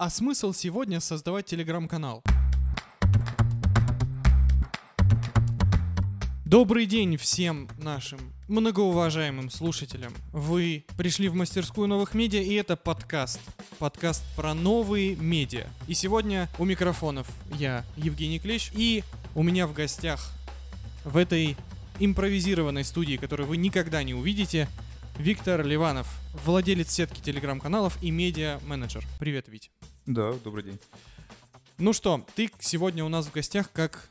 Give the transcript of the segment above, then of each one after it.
А смысл сегодня создавать телеграм-канал? Добрый день всем нашим многоуважаемым слушателям. Вы пришли в мастерскую новых медиа, и это подкаст. Подкаст про новые медиа. И сегодня у микрофонов я, Евгений Клещ, и у меня в гостях в этой импровизированной студии, которую вы никогда не увидите, Виктор Ливанов, владелец сетки телеграм-каналов и медиа-менеджер. Привет, Вить. Да, добрый день. Ну что, ты сегодня у нас в гостях как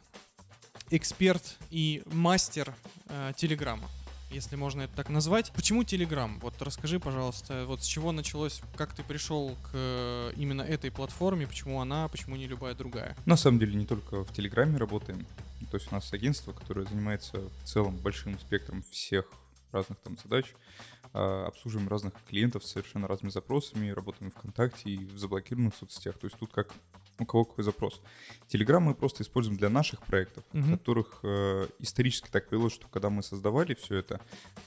эксперт и мастер э, Телеграма, если можно это так назвать. Почему Телеграм? Вот расскажи, пожалуйста, вот с чего началось, как ты пришел к э, именно этой платформе, почему она, почему не любая другая? На самом деле не только в Телеграме работаем. То есть у нас агентство, которое занимается в целом большим спектром всех разных там задач. А, обслуживаем разных клиентов с совершенно разными запросами, работаем ВКонтакте и в заблокированных соцсетях. То есть тут как у кого какой запрос. Телеграм мы просто используем для наших проектов, угу. которых э, исторически так повелось, что когда мы создавали все это,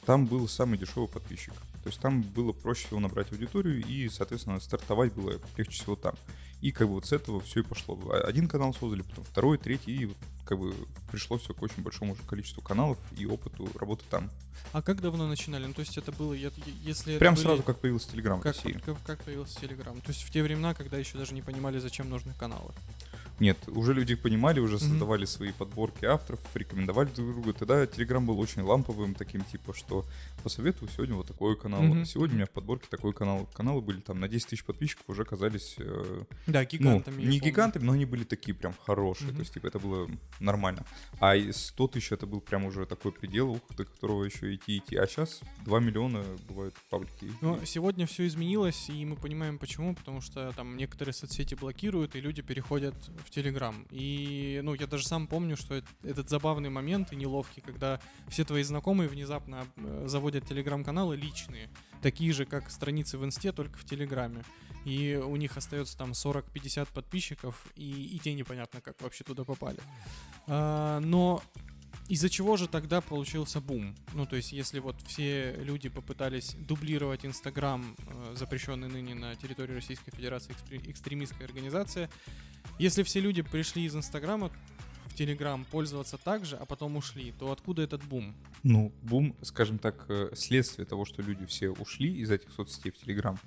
там был самый дешевый подписчик. То есть там было проще всего набрать аудиторию и, соответственно, стартовать было легче всего там. И как бы вот с этого все и пошло. Один канал создали, потом второй, третий, и как бы пришло все к очень большому уже количеству каналов и опыту работы там. А как давно начинали? Ну, то есть это было, если... Прям были... сразу, как появился Телеграм как, как, как появился Телеграм? То есть в те времена, когда еще даже не понимали, зачем нужны каналы? Нет, уже люди понимали, уже создавали mm-hmm. свои подборки авторов, рекомендовали друг другу. Тогда Телеграм был очень ламповым, таким типа, что посоветую сегодня вот такой канал. Mm-hmm. Сегодня у меня в подборке такой канал. Каналы были там на 10 тысяч подписчиков, уже казались... Э, да, гигантами. Ну, не гигантами, но они были такие прям хорошие. Mm-hmm. То есть, типа, это было нормально. А 100 тысяч это был прям уже такой предел, до которого еще идти идти. А сейчас 2 миллиона бывают паблики. Но сегодня все изменилось, и мы понимаем почему. Потому что там некоторые соцсети блокируют, и люди переходят в Телеграм. И, ну, я даже сам помню, что этот забавный момент и неловкий, когда все твои знакомые внезапно э, заводят Телеграм-каналы личные, такие же, как страницы в Инсте, только в Телеграме. И у них остается там 40-50 подписчиков, и, и те непонятно, как вообще туда попали. А, но из-за чего же тогда получился бум? Ну, то есть, если вот все люди попытались дублировать Инстаграм, э, запрещенный ныне на территории Российской Федерации экстремистская организация, если все люди пришли из Инстаграма в Телеграм пользоваться так же, а потом ушли, то откуда этот бум? Ну, бум, скажем так, э, следствие того, что люди все ушли из этих соцсетей в Телеграм.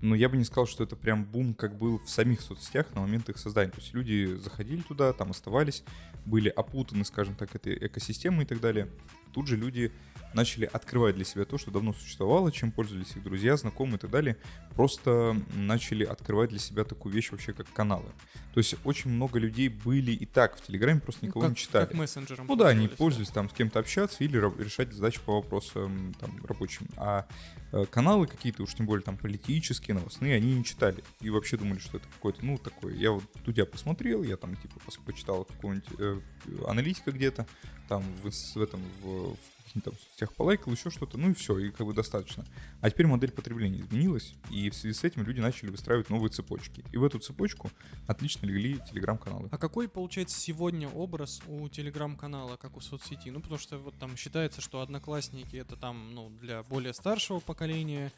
Но я бы не сказал, что это прям бум, как был в самих соцсетях на момент их создания. То есть люди заходили туда, там оставались, были опутаны, скажем так, этой экосистемой и так далее. Тут же люди начали открывать для себя то, что давно существовало, чем пользовались их друзья, знакомые и так далее. Просто начали открывать для себя такую вещь вообще, как каналы. То есть очень много людей были и так в Телеграме, просто никого как, не читали. Как мессенджером. Ну да, они пользовались там с кем-то общаться или решать задачи по вопросам там рабочим. А э, каналы какие-то, уж тем более там политические, новостные, они не читали. И вообще думали, что это какой-то, ну, такой. Я вот тут я посмотрел, я там типа почитал какого-нибудь э, аналитика где-то, там в, в этом, в, в каких-то там соцсетях полайкал, еще что-то, ну и все, и как бы достаточно. А теперь модель потребления изменилась, и в связи с этим люди начали выстраивать новые цепочки. И в эту цепочку отлично легли телеграм-каналы. А какой, получается, сегодня образ у телеграм-канала, как у соцсети? Ну, потому что вот там считается, что одноклассники это там, ну, для более старшего поколения,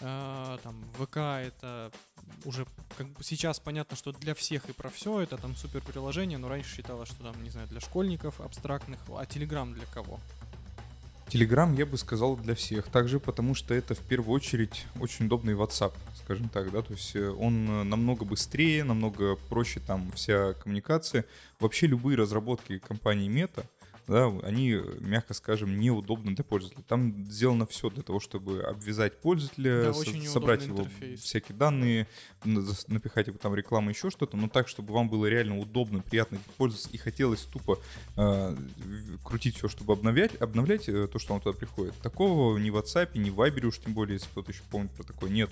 Uh, там ВК это уже как бы сейчас понятно, что для всех и про все это там супер приложение, но раньше считалось, что там, не знаю, для школьников абстрактных, а Телеграм для кого? Телеграм, я бы сказал, для всех. Также потому, что это в первую очередь очень удобный WhatsApp, скажем так, да, то есть э, он э, намного быстрее, намного проще там вся коммуникация. Вообще любые разработки компании Meta, да, они, мягко скажем, неудобны для пользователя. Там сделано все для того, чтобы обвязать пользователя, да, со- собрать его интерфейс. всякие данные, напихать его там рекламу, еще что-то, но так, чтобы вам было реально удобно, приятно пользоваться и хотелось тупо э, крутить все, чтобы обновлять, обновлять э, то, что вам туда приходит. Такого ни в WhatsApp, ни в Viber уж тем более, если кто-то еще помнит про такое, нет.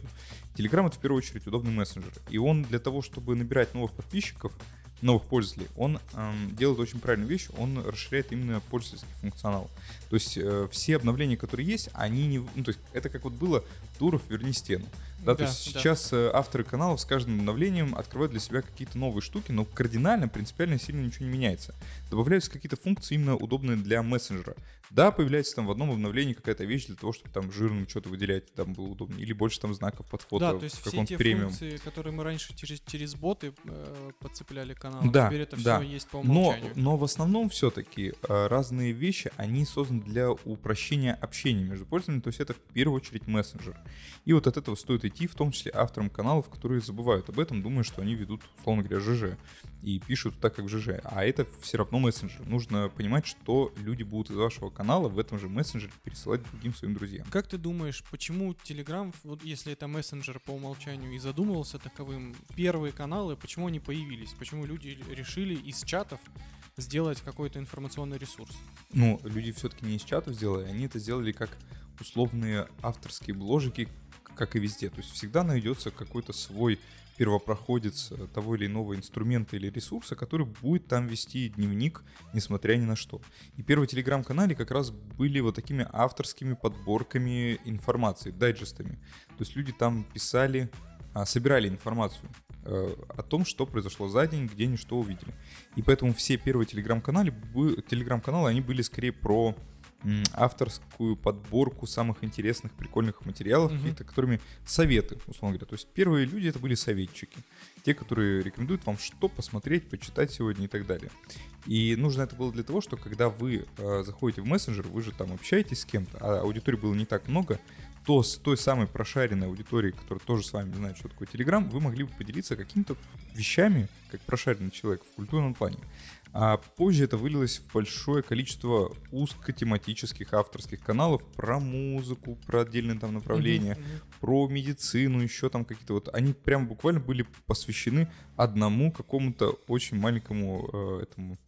Telegram это в первую очередь удобный мессенджер. И он для того, чтобы набирать новых подписчиков, новых пользователей, он эм, делает очень правильную вещь, он расширяет именно пользовательский функционал. То есть э, все обновления, которые есть, они не... Ну, то есть это как вот было Туров, верни стену. Да, то есть сейчас э, авторы каналов с каждым обновлением открывают для себя какие-то новые штуки, но кардинально, принципиально сильно ничего не меняется. Добавляются какие-то функции именно удобные для мессенджера. Да, появляется там в одном обновлении какая-то вещь для того, чтобы там жирным что-то выделять, там было удобнее. Или больше там знаков под фото да, то есть в каком-то премиум. функции, которые мы раньше через, через боты э, подцепляли канал, да, теперь это да. все есть по умолчанию. Но, но в основном все-таки э, разные вещи, они созданы для упрощения общения между пользователями, то есть это в первую очередь мессенджер. И вот от этого стоит идти, в том числе авторам каналов, которые забывают об этом, думая, что они ведут, условно говоря, ЖЖ и пишут так, как в ЖЖ. А это все равно мессенджер. Нужно понимать, что люди будут из вашего канала в этом же мессенджере пересылать другим своим друзьям. Как ты думаешь, почему Telegram, вот если это мессенджер по умолчанию и задумывался таковым, первые каналы, почему они появились? Почему люди решили из чатов сделать какой-то информационный ресурс? Ну, люди все-таки не из чатов сделали, они это сделали как условные авторские бложики, как и везде. То есть всегда найдется какой-то свой первопроходец того или иного инструмента или ресурса, который будет там вести дневник, несмотря ни на что. И первые телеграм-канале как раз были вот такими авторскими подборками информации, дайджестами. То есть люди там писали, а, собирали информацию э, о том, что произошло за день, где они что увидели. И поэтому все первые телеграм-каналы, телеграм-каналы, они были скорее про авторскую подборку самых интересных, прикольных материалов, mm-hmm. каких-то, которыми советы, условно говоря. То есть первые люди это были советчики. Те, которые рекомендуют вам что посмотреть, почитать сегодня и так далее. И нужно это было для того, что когда вы э, заходите в мессенджер, вы же там общаетесь с кем-то, а аудитории было не так много, то с той самой прошаренной аудиторией, которая тоже с вами знает, что такое Телеграм, вы могли бы поделиться какими-то вещами, как прошаренный человек в культурном плане. А позже это вылилось в большое количество узкотематических авторских каналов про музыку, про отдельные там направления, mm-hmm. про медицину, еще там какие-то вот. Они прям буквально были посвящены одному какому-то очень маленькому э, этому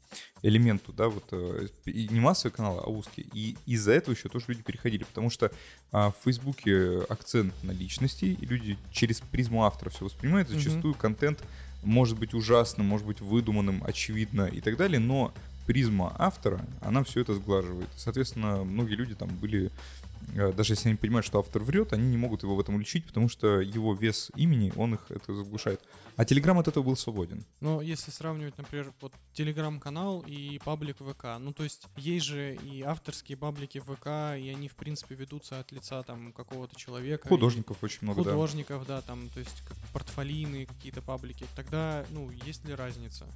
элементу, да, вот э, и не массовый канал, а узкий. И из-за этого еще тоже люди переходили, потому что а, в Фейсбуке акцент на личности, и люди через призму автора все воспринимают, зачастую mm-hmm. контент может быть ужасным, может быть выдуманным, очевидно и так далее, но призма автора, она все это сглаживает. Соответственно, многие люди там были Э, даже если они понимают, что автор врет, они не могут его в этом уличить, потому что его вес имени, он их это заглушает. А Телеграм от этого был свободен. Но если сравнивать, например, вот Телеграм-канал и паблик ВК, ну то есть есть же и авторские паблики ВК, и они, в принципе, ведутся от лица там какого-то человека. Художников очень много, Художников, да. да, там, то есть как портфолийные какие-то паблики. Тогда, ну, есть ли разница?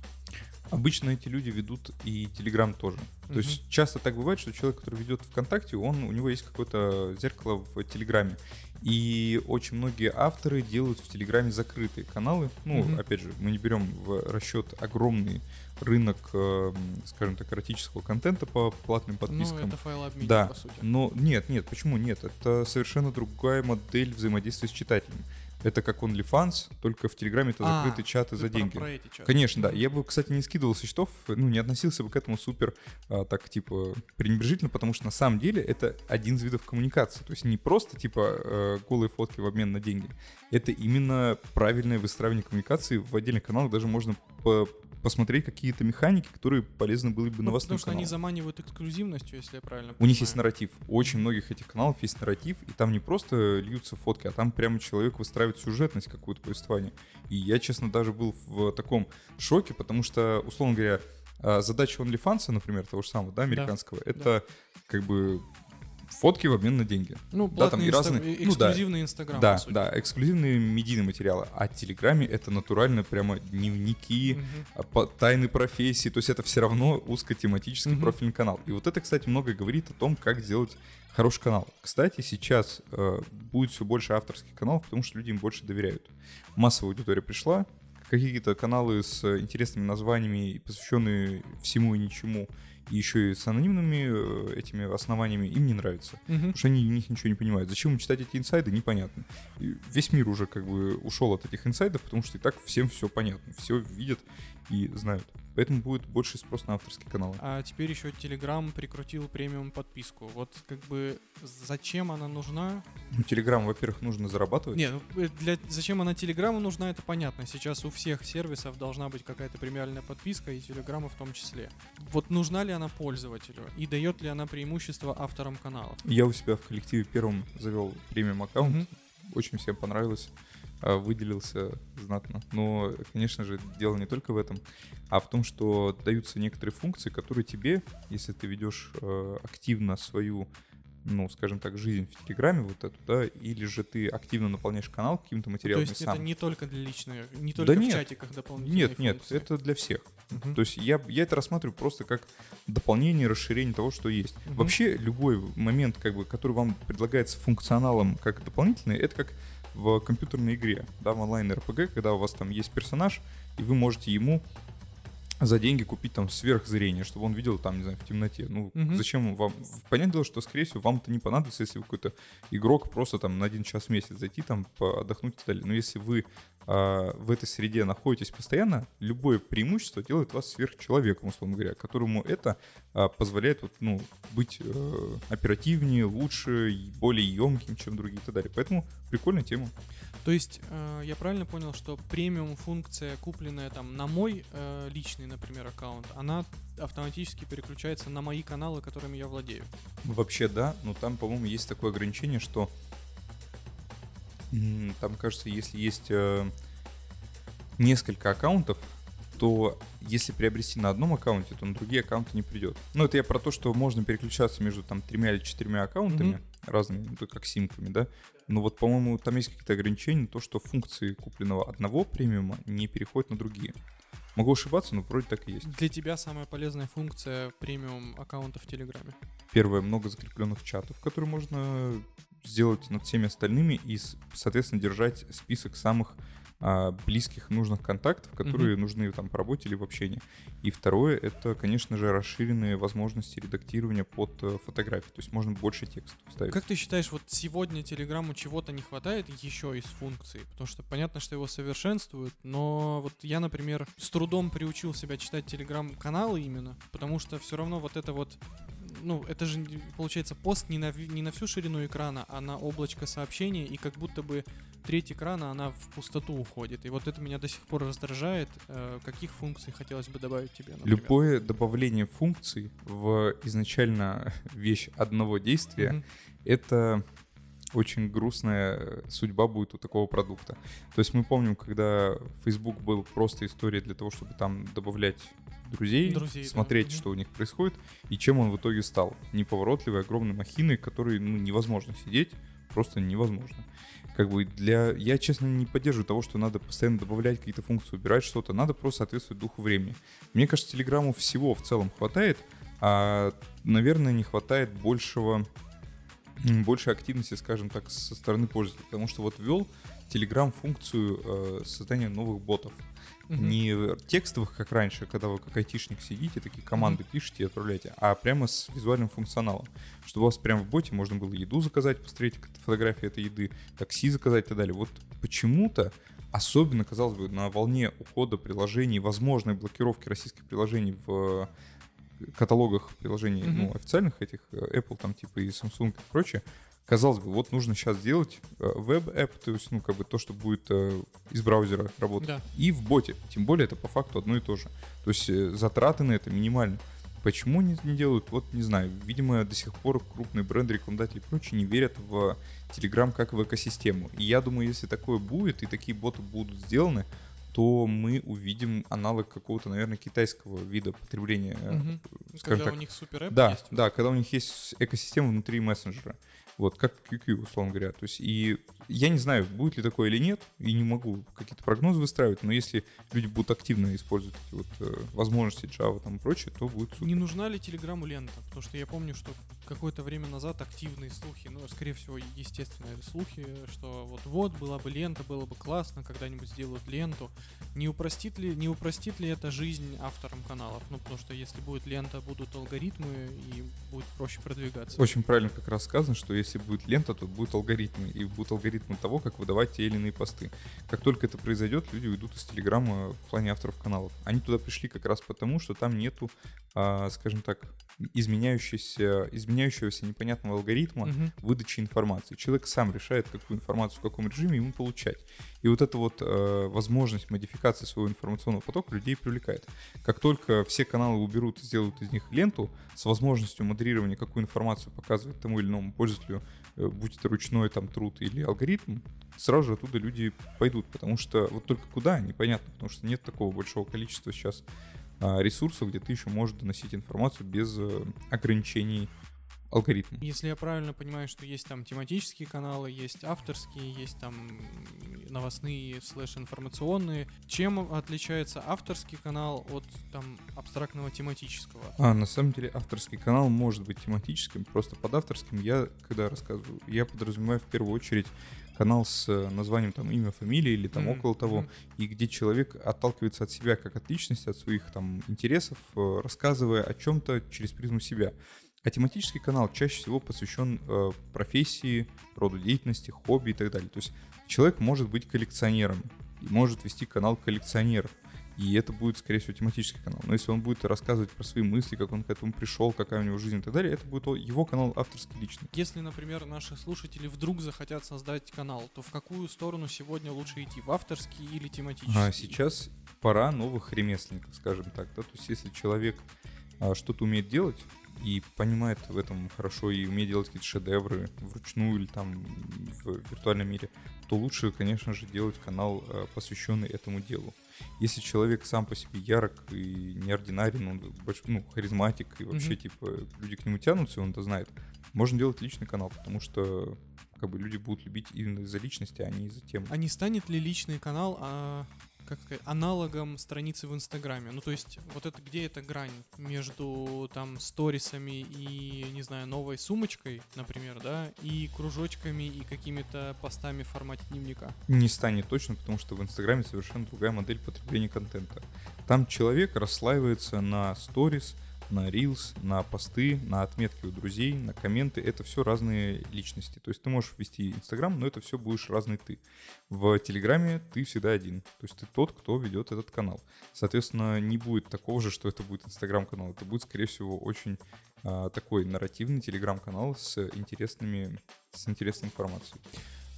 Обычно эти люди ведут и Телеграм тоже. То mm есть часто так бывает, что человек, который ведет ВКонтакте, он, у него есть какое-то зеркало в Телеграме. И очень многие авторы делают в Телеграме закрытые каналы. Ну, mm опять же, мы не берем в расчет огромный рынок, э, скажем так, эротического контента по платным ну, подпискам. Ну, это файлообменник, да. по сути. Но нет, нет, почему нет? Это совершенно другая модель взаимодействия с читателем. Это как OnlyFans, только в Телеграме это а, закрытые чаты за деньги. Про эти чаты. Конечно, да. Я бы, кстати, не скидывал со счетов, ну, не относился бы к этому супер а, так, типа, пренебрежительно, потому что на самом деле это один из видов коммуникации. То есть не просто, типа, э, голые фотки в обмен на деньги. Это именно правильное выстраивание коммуникации в отдельных каналах. Даже можно по посмотреть какие-то механики, которые полезны были бы ну, на вас Потому что канал. они заманивают эксклюзивностью, если я правильно понимаю. У них есть нарратив. У очень многих этих каналов есть нарратив, и там не просто льются фотки, а там прямо человек выстраивает сюжетность какую-то повествование. И я, честно, даже был в таком шоке, потому что, условно говоря, а, задача OnlyFans, например, того же самого, да, американского, да, это да. как бы фотки в обмен на деньги. Ну, да, там и разные... эксклюзивный Инстаграм, Да, да, да, эксклюзивные медийные материалы. А Телеграме это натурально прямо дневники, угу. тайны профессии, то есть это все равно узкотематический угу. профильный канал. И вот это, кстати, много говорит о том, как сделать хороший канал. Кстати, сейчас э, будет все больше авторских каналов, потому что люди им больше доверяют. Массовая аудитория пришла, какие-то каналы с интересными названиями, посвященные всему и ничему, и еще и с анонимными э, этими основаниями им не нравится. Угу. Потому что они в них ничего не понимают. Зачем им читать эти инсайды, непонятно. И весь мир уже как бы ушел от этих инсайдов, потому что и так всем все понятно. Все видят и знают. Поэтому будет больше спрос на авторские каналы. А теперь еще Telegram прикрутил премиум подписку. Вот как бы зачем она нужна? Ну, Telegram, во-первых, нужно зарабатывать. Нет, ну, э, для, зачем она Телеграму нужна, это понятно. Сейчас у всех сервисов должна быть какая-то премиальная подписка, и Телеграма в том числе. Вот нужна ли она пользователю? И дает ли она преимущество авторам канала? Я у себя в коллективе первым завел премиум аккаунт. Угу очень всем понравилось, выделился знатно. Но, конечно же, дело не только в этом, а в том, что даются некоторые функции, которые тебе, если ты ведешь э, активно свою ну, скажем так, жизнь в Телеграме вот эту, да, или же ты активно наполняешь канал каким-то материалом То есть сам. это не только для личной, не только да в нет, чатиках дополнительные Нет, нет, функции. это для всех. Мгм. То есть я, я это рассматриваю просто как дополнение, расширение того, что есть. Мгм. Вообще любой момент, как бы, который вам предлагается функционалом как дополнительный, это как в компьютерной игре, да, в онлайн РПГ, когда у вас там есть персонаж, и вы можете ему за деньги купить там сверхзрение, чтобы он видел там, не знаю, в темноте. Ну, Мгм. зачем вам? Понятное дело, что, скорее всего, вам это не понадобится, если вы какой-то игрок просто там на один час в месяц зайти там, отдохнуть и так далее. Но если вы в этой среде находитесь постоянно, любое преимущество делает вас сверхчеловеком, условно говоря, которому это а, позволяет вот, ну, быть э, оперативнее, лучше, более емким, чем другие и так далее. Поэтому прикольная тема. То есть э, я правильно понял, что премиум функция, купленная там на мой э, личный, например, аккаунт, она автоматически переключается на мои каналы, которыми я владею. Вообще да, но там, по-моему, есть такое ограничение, что там, кажется, если есть э, несколько аккаунтов, то если приобрести на одном аккаунте, то на другие аккаунты не придет. Ну, это я про то, что можно переключаться между там тремя или четырьмя аккаунтами Мгм. разными, ну, как симками, да. Но вот, по-моему, там есть какие-то ограничения, то, что функции купленного одного премиума не переходят на другие. Могу ошибаться, но вроде так и есть. Для тебя самая полезная функция премиум аккаунта в Телеграме. Первое, много закрепленных чатов, которые можно сделать над всеми остальными и, соответственно, держать список самых а, близких нужных контактов, которые нужны там по работе или в общении. И второе, это, конечно же, расширенные возможности редактирования под э, фотографии. То есть можно больше текстов вставить. Как ты считаешь, вот сегодня Телеграму чего-то не хватает еще из функций? Потому что понятно, что его совершенствуют, но вот я, например, с трудом приучил себя читать Телеграм-каналы именно, потому что все равно вот это вот ну, это же получается пост не на, не на всю ширину экрана, а на облачко сообщений, и как будто бы треть экрана, она в пустоту уходит. И вот это меня до сих пор раздражает. Э, каких функций хотелось бы добавить тебе, например? Любое добавление функций в изначально вещь одного действия Мгм. это очень грустная судьба будет у такого продукта. То есть мы помним, когда Facebook был просто историей для того, чтобы там добавлять друзей, Друзей, да. смотреть, Мгм. что у них происходит, и чем он в итоге стал. Неповоротливой, огромной махиной, которой ну, невозможно сидеть, просто невозможно. Как бы для... Я, честно, не поддерживаю того, что надо постоянно добавлять какие-то функции, убирать что-то. Надо просто соответствовать духу времени. Мне кажется, Телеграму всего в целом хватает, а, наверное, не хватает большего м, больше активности, скажем так, со стороны пользователя. Потому что вот ввел Telegram функцию э, создания новых ботов. Мгм. Не текстовых, как раньше, когда вы как айтишник сидите, такие команды пишете и отправляете, а прямо с визуальным функционалом. Чтобы у вас прямо в боте можно было еду заказать, посмотреть фотографии этой еды, такси заказать и так далее. Вот почему-то Особенно, казалось бы, на волне ухода приложений, возможной блокировки российских приложений в э, каталогах приложений Мгм. ну, официальных этих, э, Apple там типа и Samsung и прочее, казалось бы, вот нужно сейчас сделать э, веб-эп, то есть, ну, как бы то, что будет э, из браузера работать, Да. и в боте. Тем более это по факту одно и то же. То есть э, затраты на это минимальны. Почему не, не делают? Вот не знаю. Видимо, до сих пор крупные бренды, рекламодатели и прочие не верят в Telegram как в экосистему. И я думаю, если такое будет, и такие боты будут сделаны, то мы увидим аналог какого-то, наверное, китайского вида потребления. скажем Когда так. у них супер Да, есть. да, когда у них есть экосистема внутри мессенджера. Вот, как QQ, условно говоря. То есть, и я не знаю, будет ли такое или нет, и не могу какие-то прогнозы выстраивать, но если люди будут активно использовать эти вот э, возможности Java там и прочее, то будет супер. Не нужна ли Телеграму лента? Потому что я помню, что какое-то время назад активные слухи, ну, скорее всего, естественные слухи, что вот-вот была бы лента, было бы классно, когда-нибудь сделают ленту. Не упростит ли, не упростит ли это жизнь авторам каналов? Ну, потому что если будет лента, будут алгоритмы, и будет проще продвигаться. Очень правильно как раз сказано, что если будет лента, то будут алгоритмы, и будут алгоритмы того, как выдавать те или иные посты. Как только это произойдет, люди уйдут из Телеграма в плане авторов каналов. Они туда пришли как раз потому, что там нету, а, скажем так, изменяющегося, изменяющегося непонятного алгоритма Мгм. выдачи информации. Человек сам решает, какую информацию в каком режиме ему получать. И вот эта вот э, возможность модификации своего информационного потока людей привлекает. Как только все каналы уберут и сделают из них ленту с возможностью модерирования, какую информацию показывать тому или иному пользователю э, будь это ручной там труд или алгоритм, сразу же оттуда люди пойдут, потому что вот только куда, непонятно, потому что нет такого большого количества сейчас а, ресурсов, где ты еще можешь доносить информацию без э, ограничений алгоритм. Если я правильно понимаю, что есть там тематические каналы, есть авторские, есть там новостные слэш информационные. Чем отличается авторский канал от там абстрактного тематического? А, на самом деле авторский канал может быть тематическим, просто под авторским я, когда рассказываю, я подразумеваю в первую очередь канал с э, названием там имя, фамилия или там mm-hmm. около того, и где человек отталкивается от себя как от личности, от своих там интересов, э, рассказывая о чем-то через призму себя. А тематический канал чаще всего посвящен э, профессии, роду деятельности, хобби и так далее. То есть человек может быть коллекционером и может вести канал коллекционеров. И это будет, скорее всего, тематический канал. Но если он будет рассказывать про свои мысли, как он к этому пришел, какая у него жизнь и так далее, это будет его канал авторский личный. Если, например, наши слушатели вдруг захотят создать канал, то в какую сторону сегодня лучше идти? В авторский или тематический? А сейчас пора новых ремесленников, скажем так. Да? То есть если человек что-то умеет делать, и понимает в этом хорошо и умеет делать какие-то шедевры вручную или там в виртуальном мире, то лучше, конечно же, делать канал, э, посвященный этому делу. Если человек сам по себе ярок и неординарен, он больш, ну, харизматик, и вообще, mm-hmm. типа, люди к нему тянутся, и он это знает, можно делать личный канал, потому что как бы люди будут любить именно из-за личности, а не из-за темы. А не станет ли личный канал а, как аналогом страницы в Инстаграме. Ну, то есть, вот это где эта грань между там сторисами и, не знаю, новой сумочкой, например, да, и кружочками и какими-то постами в формате дневника? Не станет точно, потому что в Инстаграме совершенно другая модель потребления контента. Там человек расслаивается на сторис, на Reels, на посты, на отметки у друзей, на комменты. Это все разные личности. То есть ты можешь вести Инстаграм, но это все будешь разный ты. В Телеграме ты всегда один. То есть ты тот, кто ведет этот канал. Соответственно, не будет такого же, что это будет Инстаграм-канал. Это будет, скорее всего, очень а, такой нарративный Телеграм-канал с интересными, с интересной информацией.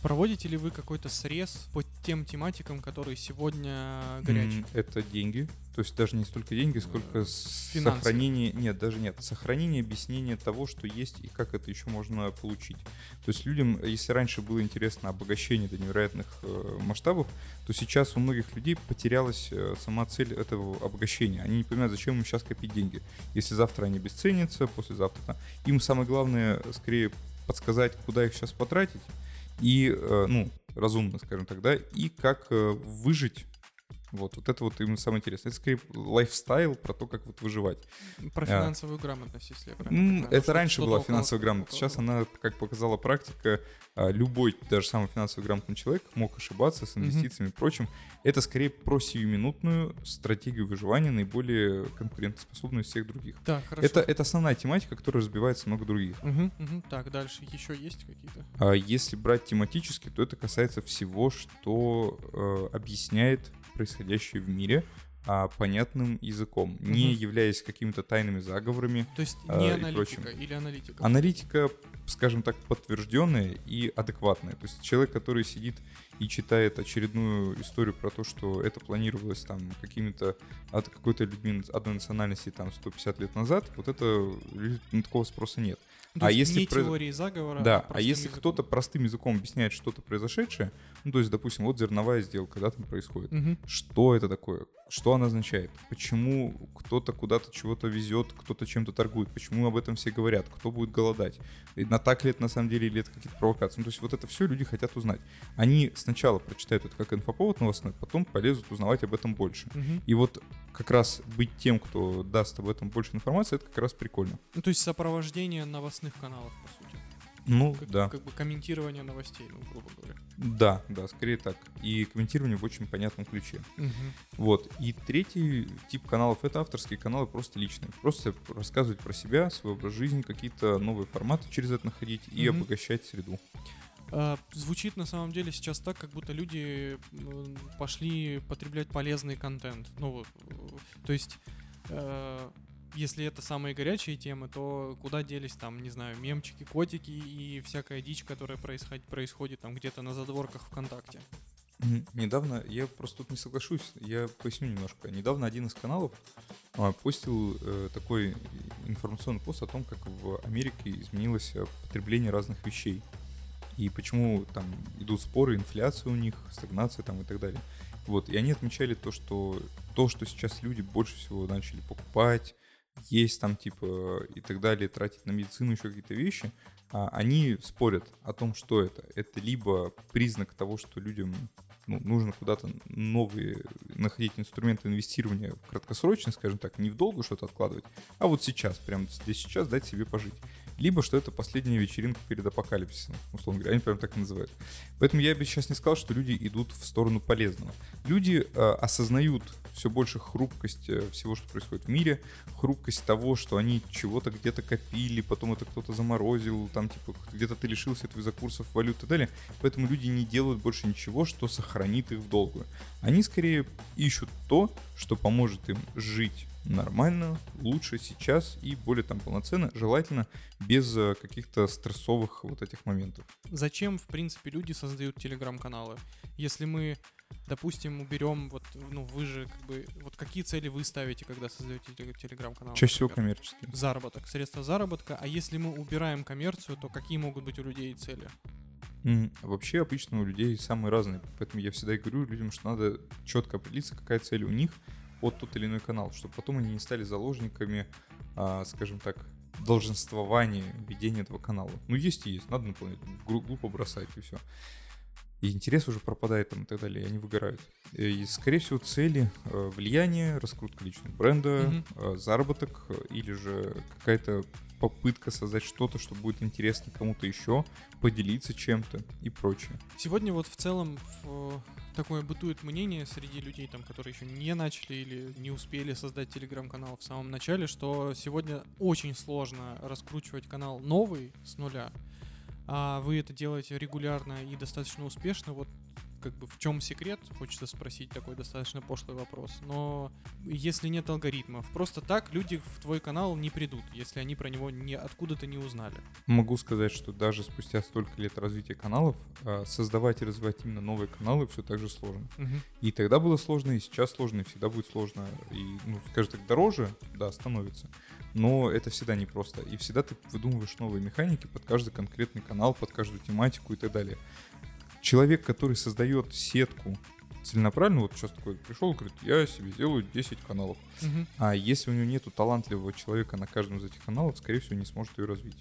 Проводите ли вы какой-то срез по тем тематикам, которые сегодня горячие? Это деньги. То есть даже не столько деньги, сколько Финансы. сохранение... Нет, даже нет. Сохранение объяснение того, что есть и как это еще можно получить. То есть людям, если раньше было интересно обогащение до невероятных э, масштабов, то сейчас у многих людей потерялась э, сама цель этого обогащения. Они не понимают, зачем им сейчас копить деньги. Если завтра они обесценятся, послезавтра... Им самое главное, скорее, подсказать, куда их сейчас потратить, и, э, ну, разумно, скажем так, да, и как э, выжить вот, вот это вот именно самое интересное. Это скорее лайфстайл про то, как вот выживать. Про а. финансовую а, грамотность, если я правильно понимаю. Это раньше была финансовая грамотность. Сейчас она, как показала практика, а, любой, даже самый финансово грамотный человек мог ошибаться с инвестициями и прочим. Это скорее про сиюминутную стратегию выживания, наиболее конкурентоспособную из всех других. Да, хорошо. Это, это основная тематика, которая разбивается много других. Угу, угу. Так, дальше еще есть какие-то? А если брать тематически, то это касается всего, что э, объясняет происходящее в мире а, понятным языком, угу. не являясь какими-то тайными заговорами. То есть не а, аналитика или аналитика? Аналитика, скажем так, подтвержденная и адекватная. То есть человек, который сидит и читает очередную историю про то, что это планировалось там какими-то от какой-то людьми одной национальности там 150 лет назад, вот это ну, такого спроса нет. То а если не про... теории заговора, да, а, а если кто-то простым языком объясняет что-то произошедшее, ну то есть, допустим, вот зерновая сделка, да, там происходит, угу. что это такое, что она означает, почему кто-то куда-то чего-то везет, кто-то чем-то торгует, почему об этом все говорят, кто будет голодать, и на так ли это на самом деле или это какие-то провокации, ну то есть вот это все люди хотят узнать. Они сначала прочитают это как инфоповод новостной, потом полезут узнавать об этом больше. Угу. И вот как раз быть тем, кто даст об этом больше информации, это как раз прикольно. Ну, то есть сопровождение новостных каналов, по сути. Ну, как, да. Как бы комментирование новостей, ну, грубо говоря. Да, да, скорее так. И комментирование в очень понятном ключе. Угу. Вот. И третий тип каналов — это авторские каналы, просто личные. Просто рассказывать про себя, свой образ жизни, какие-то новые форматы через это находить и угу. обогащать среду. А, звучит на самом деле сейчас так, как будто люди пошли потреблять полезный контент. Ну, то есть, э, если это самые горячие темы, то куда делись там, не знаю, мемчики, котики и всякая дичь, которая происходит, происходит там где-то на задворках ВКонтакте? Недавно, я просто тут не соглашусь, я поясню немножко. Недавно один из каналов а, постил э, такой информационный пост о том, как в Америке изменилось потребление разных вещей. и почему там идут споры, инфляция у них, стагнация там и так далее. Вот, и они отмечали то, что то, что сейчас люди больше всего начали покупать, есть там типа и так далее, тратить на медицину еще какие-то вещи, а, они спорят о том, что это. Это либо признак того, что людям ну, нужно куда-то новые находить инструменты инвестирования краткосрочно, скажем так, не в долгу что-то откладывать, а вот сейчас, прямо здесь сейчас дать себе пожить либо что это последняя вечеринка перед апокалипсисом, условно говоря, они прям так и называют. Поэтому я бы сейчас не сказал, что люди идут в сторону полезного. Люди э, осознают все больше хрупкость э, всего, что происходит в мире, хрупкость того, что они чего-то где-то копили, потом это кто-то заморозил, там типа где-то ты лишился этого из-за курсов валют и так далее. Поэтому люди не делают больше ничего, что сохранит их в долгую. Они скорее ищут то, что поможет им жить нормально, лучше сейчас и более там полноценно, желательно без э, каких-то стрессовых вот этих моментов. Зачем, в принципе, люди создают телеграм-каналы? Если мы, допустим, уберем, вот, ну, вы же, как бы, вот какие цели вы ставите, когда создаете телеграм-канал? Чаще всего коммерческие. Заработок, средства заработка. А если мы убираем коммерцию, то какие могут быть у людей цели? Mm, вообще обычно у людей самые разные, поэтому я всегда говорю людям, что надо четко определиться, какая цель у них, под тот или иной канал, чтобы потом они не стали заложниками, а, скажем так, долженствования ведения этого канала. Ну, есть и есть, надо наполнять, глупо бросать и все. И интерес уже пропадает там и так далее, и они выгорают. И, скорее всего, цели э, влияние, раскрутка личного бренда, mm-hmm. заработок или же какая-то попытка создать что-то, что будет интересно кому-то еще, поделиться чем-то и прочее. Сегодня вот в целом в такое бытует мнение среди людей, там, которые еще не начали или не успели создать телеграм-канал в самом начале, что сегодня очень сложно раскручивать канал новый с нуля, а вы это делаете регулярно и достаточно успешно. Вот как бы в чем секрет, хочется спросить такой достаточно пошлый вопрос. Но если нет алгоритмов, просто так люди в твой канал не придут, если они про него не, откуда-то не узнали. Могу сказать, что даже спустя столько лет развития каналов, а, создавать и развивать именно новые каналы все так же сложно. Угу. И тогда было сложно, и сейчас сложно, и всегда будет сложно. И, ну, скажем так, дороже, да, становится. Но это всегда непросто. И всегда ты выдумываешь новые механики под каждый конкретный канал, под каждую тематику и так далее человек, который создает сетку целенаправленно, вот сейчас такой пришел, говорит, я себе сделаю 10 каналов. Угу. А если у него нету талантливого человека на каждом из этих каналов, скорее всего, не сможет ее развить.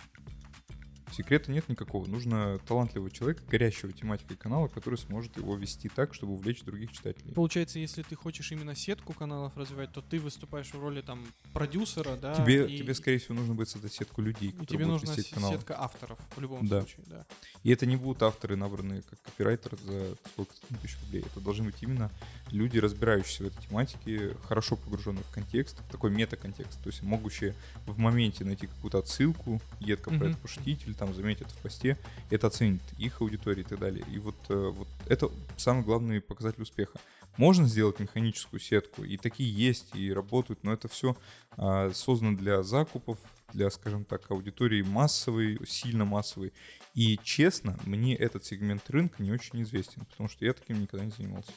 Секрета нет никакого. Нужно талантливого человека, горящего тематикой канала, который сможет его вести так, чтобы увлечь других читателей. Получается, если ты хочешь именно сетку каналов развивать, то ты выступаешь в роли там продюсера, да? Тебе, и... тебе скорее всего, нужно будет создать сетку людей, и тебе нужна сетка авторов в любом да. случае, да. И это не будут авторы, набранные как копирайтер за сколько-то тысяч рублей. Это должны быть именно люди, разбирающиеся в этой тематике, хорошо погруженные в контекст, в такой мета-контекст, то есть могущие в моменте найти какую-то отсылку, едко mm-hmm. про это пошутить там заметит в посте, это оценит их аудитория и так далее. И вот, э, вот это самый главный показатель успеха. Можно сделать механическую сетку, и такие есть, и работают, но это все а, создано для закупов, для, скажем так, аудитории массовой, сильно массовой. И честно, мне этот сегмент рынка не очень известен, потому что я таким никогда не занимался.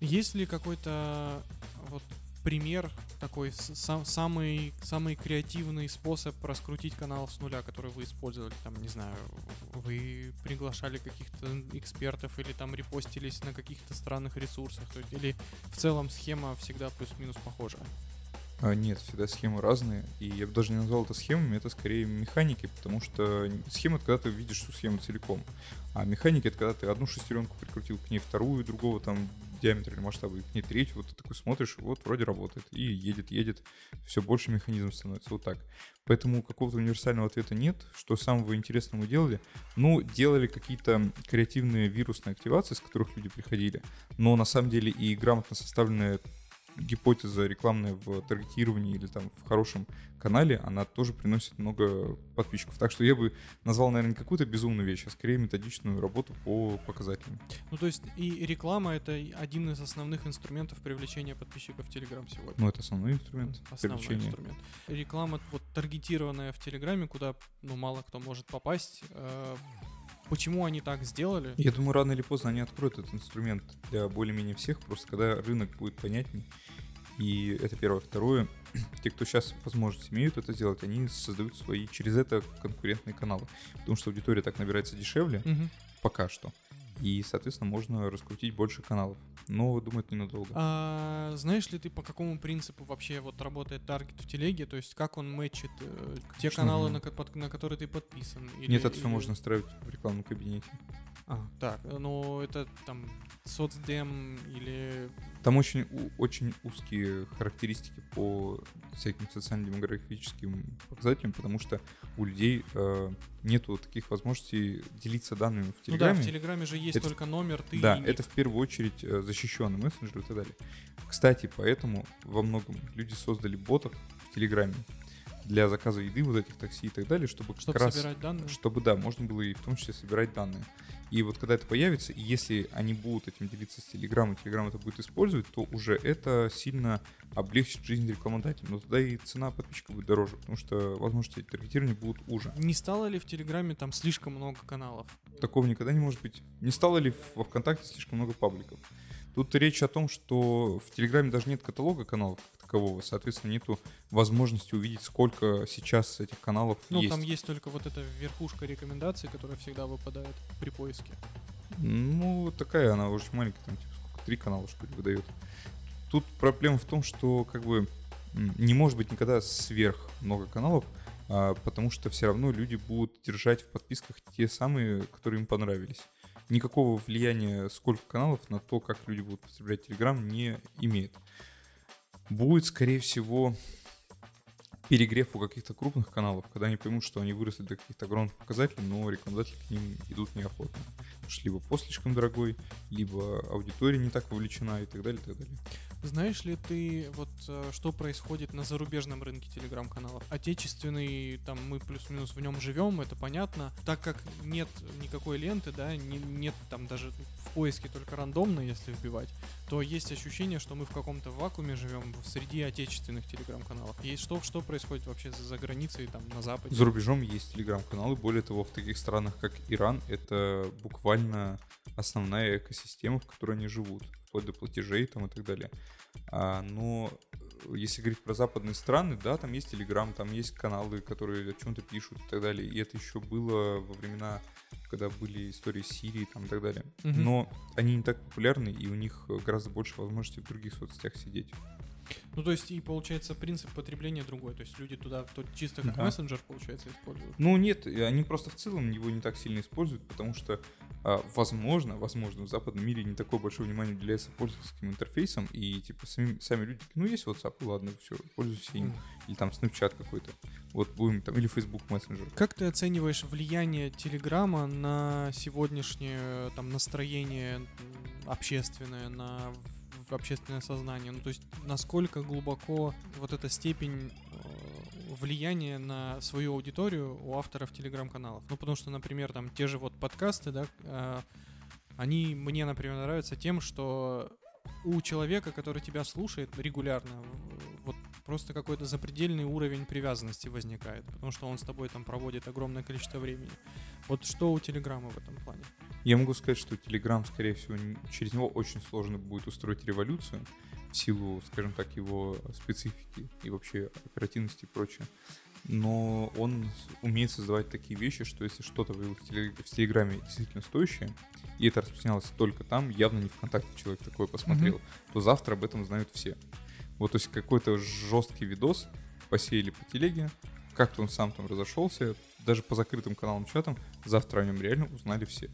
Есть ли какой-то вот пример такой сам, самый самый креативный способ раскрутить канал с нуля, который вы использовали, там не знаю, вы приглашали каких-то экспертов или там репостились на каких-то странных ресурсах, то есть, или в целом схема всегда плюс-минус похожа? А, нет, всегда схемы разные, и я бы даже не назвал это схемами, это скорее механики, потому что схема — это когда ты видишь всю схему целиком, а механики — это когда ты одну шестеренку прикрутил к ней вторую, другого там диаметра или масштаба, ней третью, вот ты такой смотришь, вот вроде работает, и едет, едет, все больше механизм становится, вот так. Поэтому какого-то универсального ответа нет, что самого интересного мы делали. Ну, делали какие-то креативные вирусные активации, с которых люди приходили, но на самом деле и грамотно составленная гипотеза рекламная в таргетировании или там в хорошем канале, она тоже приносит много подписчиков. Так что я бы назвал, наверное, не какую-то безумную вещь, а скорее методичную работу по показателям. Ну, то есть и реклама — это один из основных инструментов привлечения подписчиков в Телеграм сегодня. Ну, это основной инструмент Основной привлечения. инструмент. Реклама вот таргетированная в Телеграме, куда, ну, мало кто может попасть, э, Почему они так сделали? Я думаю, рано или поздно они откроют этот инструмент для более-менее всех, просто когда рынок будет понятней. И это первое. Второе, те, кто сейчас возможность имеют это сделать, они создают свои через это конкурентные каналы. Потому что аудитория так набирается дешевле, Мгм. пока что. И, соответственно, можно раскрутить больше каналов. Но, думаю, это ненадолго. А знаешь ли ты, по какому принципу вообще вот работает таргет в телеге? То есть как он мэчит э, те каналы, на, на которые ты подписан? Или- Нет, это все или- можно настраивать в рекламном кабинете. А, так, э, ну это там соцдем или... Там очень, очень узкие характеристики по всяким социально-демографическим показателям, потому что у людей э, нету таких возможностей делиться данными в Ну да, Телеграме. в Телеграме же есть Это- только номер, ты Да, это в первую очередь э, защищенный мессенджер и так далее. Кстати, поэтому во многом люди создали ботов в Телеграме для заказа еды, вот этих такси и так далее, чтобы Чтобы как раз собирать данные. чтобы, да, можно было и в том числе собирать данные. И вот когда это появится, и если они будут этим делиться с Telegram, и Telegram это будет использовать, то уже это сильно облегчит жизнь рекламодателя. Но тогда и цена подписчика будет дороже, потому что возможности таргетирования будут уже. Не стало ли в Телеграме там слишком много каналов? Такого никогда не может быть. Не стало ли во ВКонтакте слишком много пабликов? Тут речь о том, что в Телеграме даже нет каталога каналов такового, соответственно, нету возможности увидеть, сколько сейчас этих каналов Ну, есть. там есть только вот эта верхушка рекомендаций, которая всегда выпадает при поиске. Ну, такая она очень маленькая, там, типа, сколько, три канала, что ли, выдает. Тут проблема в том, что, как бы, не может быть никогда сверх много каналов, а, потому что все равно люди будут держать в подписках те самые, которые им понравились. Никакого влияния, сколько каналов, на то, как люди будут потреблять Telegram, не имеет. Будет, скорее всего, перегрев у каких-то крупных каналов, когда они поймут, что они выросли до каких-то огромных показателей, но рекламодатели к ним идут неохотно. Потому что либо пост слишком дорогой, либо аудитория не так вовлечена и так далее, и так далее. Знаешь ли ты, вот э, что происходит на зарубежном рынке телеграм-каналов? Отечественный, там мы плюс-минус в нем живем, это понятно. Так как нет никакой ленты, да, не- нет там даже в поиске только рандомно, если вбивать, то есть ощущение, что мы в каком-то вакууме живем среди отечественных телеграм-каналов. И что, что происходит вообще за, за границей, там, на Западе? За рубежом есть телеграм-каналы, более того, в таких странах, как Иран, это буквально основная экосистема, в которой они живут, вплоть до платежей там и так далее. А, но э, если говорить про западные страны, да, там есть Телеграм, там есть каналы, которые о чем-то пишут и так далее. И это еще было во времена, когда были истории Сирии там и так далее. Мгм. Но они не так популярны, и у них э, гораздо больше возможностей в других соцсетях сидеть. Ну, то есть, и получается принцип потребления другой. То есть люди туда то чисто как Да. мессенджер, получается, используют. Ну нет, они просто в целом его не так сильно используют, потому что, а, возможно, возможно, в западном мире не такое большое внимание уделяется пользовательским интерфейсам, и типа сами, сами люди ну есть WhatsApp, ладно, все, пользуйся им. Или там Snapchat какой-то. Вот будем там, или Facebook Messenger. Как ты оцениваешь влияние Телеграма на сегодняшнее там настроение общественное, на в- общественное сознание? Ну, то есть, насколько глубоко вот эта степень э, влияния на свою аудиторию у авторов телеграм-каналов? Ну, потому что, например, там те же вот подкасты, да, э, они мне, например, нравятся тем, что у человека, который тебя слушает регулярно, просто какой-то запредельный уровень привязанности возникает, потому что он с тобой там проводит огромное количество времени. Вот что у Телеграма в этом плане? Я могу сказать, что Telegram, скорее всего, через него очень сложно будет устроить революцию в силу, скажем так, его специфики и вообще оперативности и прочее. Но он умеет создавать такие вещи, что если что-то появилось в, теле- в Телеграме действительно стоящее, и это распространялось только там, явно не ВКонтакте человек такое посмотрел, то завтра об этом знают все. Вот, то есть какой-то жесткий видос посеяли по телеге, как-то он сам там разошелся, даже по закрытым каналам чатам, завтра о нем реально узнали все.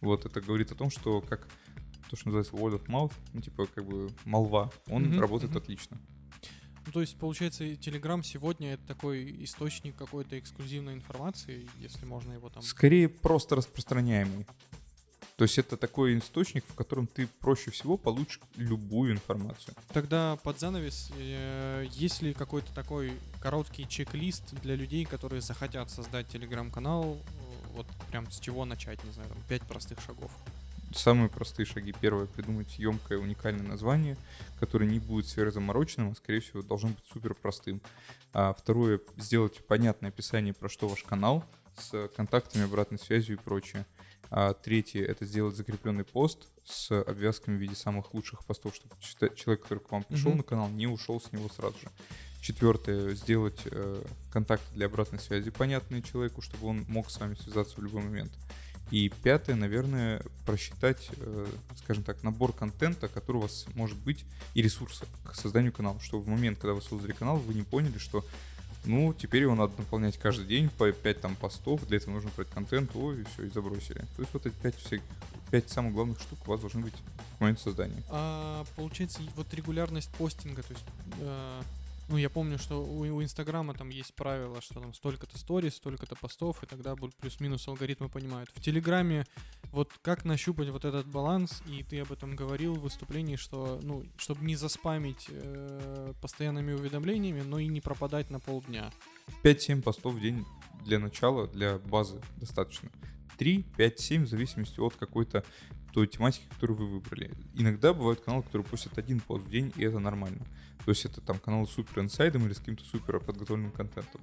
Вот это говорит о том, что как то, что называется word of mouth, ну типа как бы молва, он Мгм, работает мгм. отлично. Ну, то есть, получается, Телеграм сегодня это такой источник какой-то эксклюзивной информации, если можно его там... Скорее просто распространяемый. То есть это такой источник, в котором ты проще всего получишь любую информацию. Тогда под занавес, э, есть ли какой-то такой короткий чек-лист для людей, которые захотят создать телеграм-канал, вот прям с чего начать, не знаю, там, пять простых шагов? Самые простые шаги. Первое, придумать емкое, уникальное название, которое не будет сверхзамороченным, а, скорее всего, должно быть супер простым. А второе, сделать понятное описание, про что ваш канал, с контактами, обратной связью и прочее. А третье — это сделать закрепленный пост с обвязками в виде самых лучших постов, чтобы человек, который к вам пришел mm-hmm. на канал, не ушел с него сразу же. Четвертое — сделать э, контакты для обратной связи понятные человеку, чтобы он мог с вами связаться в любой момент. И пятое, наверное, просчитать, э, скажем так, набор контента, который у вас может быть, и ресурсы к созданию канала, чтобы в момент, когда вы создали канал, вы не поняли, что ну, теперь его надо наполнять каждый день по 5 там постов, для этого нужно брать контент, ой, и все, и забросили. То есть вот эти 5 всяких, 5 самых главных штук у вас должны быть в момент создания. А, получается, вот регулярность постинга, то есть э, ну, я помню, что у, Инстаграма там есть правило, что там столько-то сторис, столько-то постов, и тогда плюс-минус алгоритмы понимают. В Телеграме вот как нащупать вот этот баланс, и ты об этом говорил в выступлении, что, ну, чтобы не заспамить э, постоянными уведомлениями, но и не пропадать на полдня. 5-7 постов в день для начала, для базы достаточно. 3, 5, 7 в зависимости от какой-то той тематики, которую вы выбрали. Иногда бывают каналы, которые постят один пост в день, и это нормально. То есть это там канал супер инсайдом или с каким-то супер подготовленным контентом.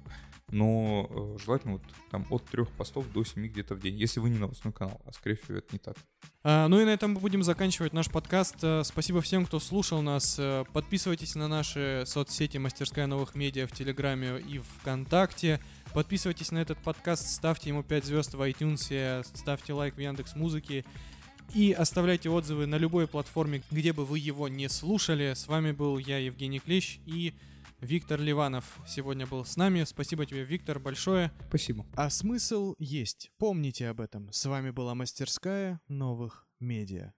Но э, желательно вот там от трех постов до семи где-то в день, если вы не новостной канал, а скорее всего это не так. А, ну и на этом мы будем заканчивать наш подкаст. Э, спасибо всем, кто слушал нас. Э, подписывайтесь на наши соцсети «Мастерская новых медиа» в Телеграме и ВКонтакте. Подписывайтесь на этот подкаст, ставьте ему 5 звезд в iTunes, ставьте лайк в Яндекс Музыке. И оставляйте отзывы на любой платформе, где бы вы его не слушали. С вами был я, Евгений Клещ, и Виктор Ливанов сегодня был с нами. Спасибо тебе, Виктор, большое. Спасибо. А смысл есть. Помните об этом. С вами была мастерская новых медиа.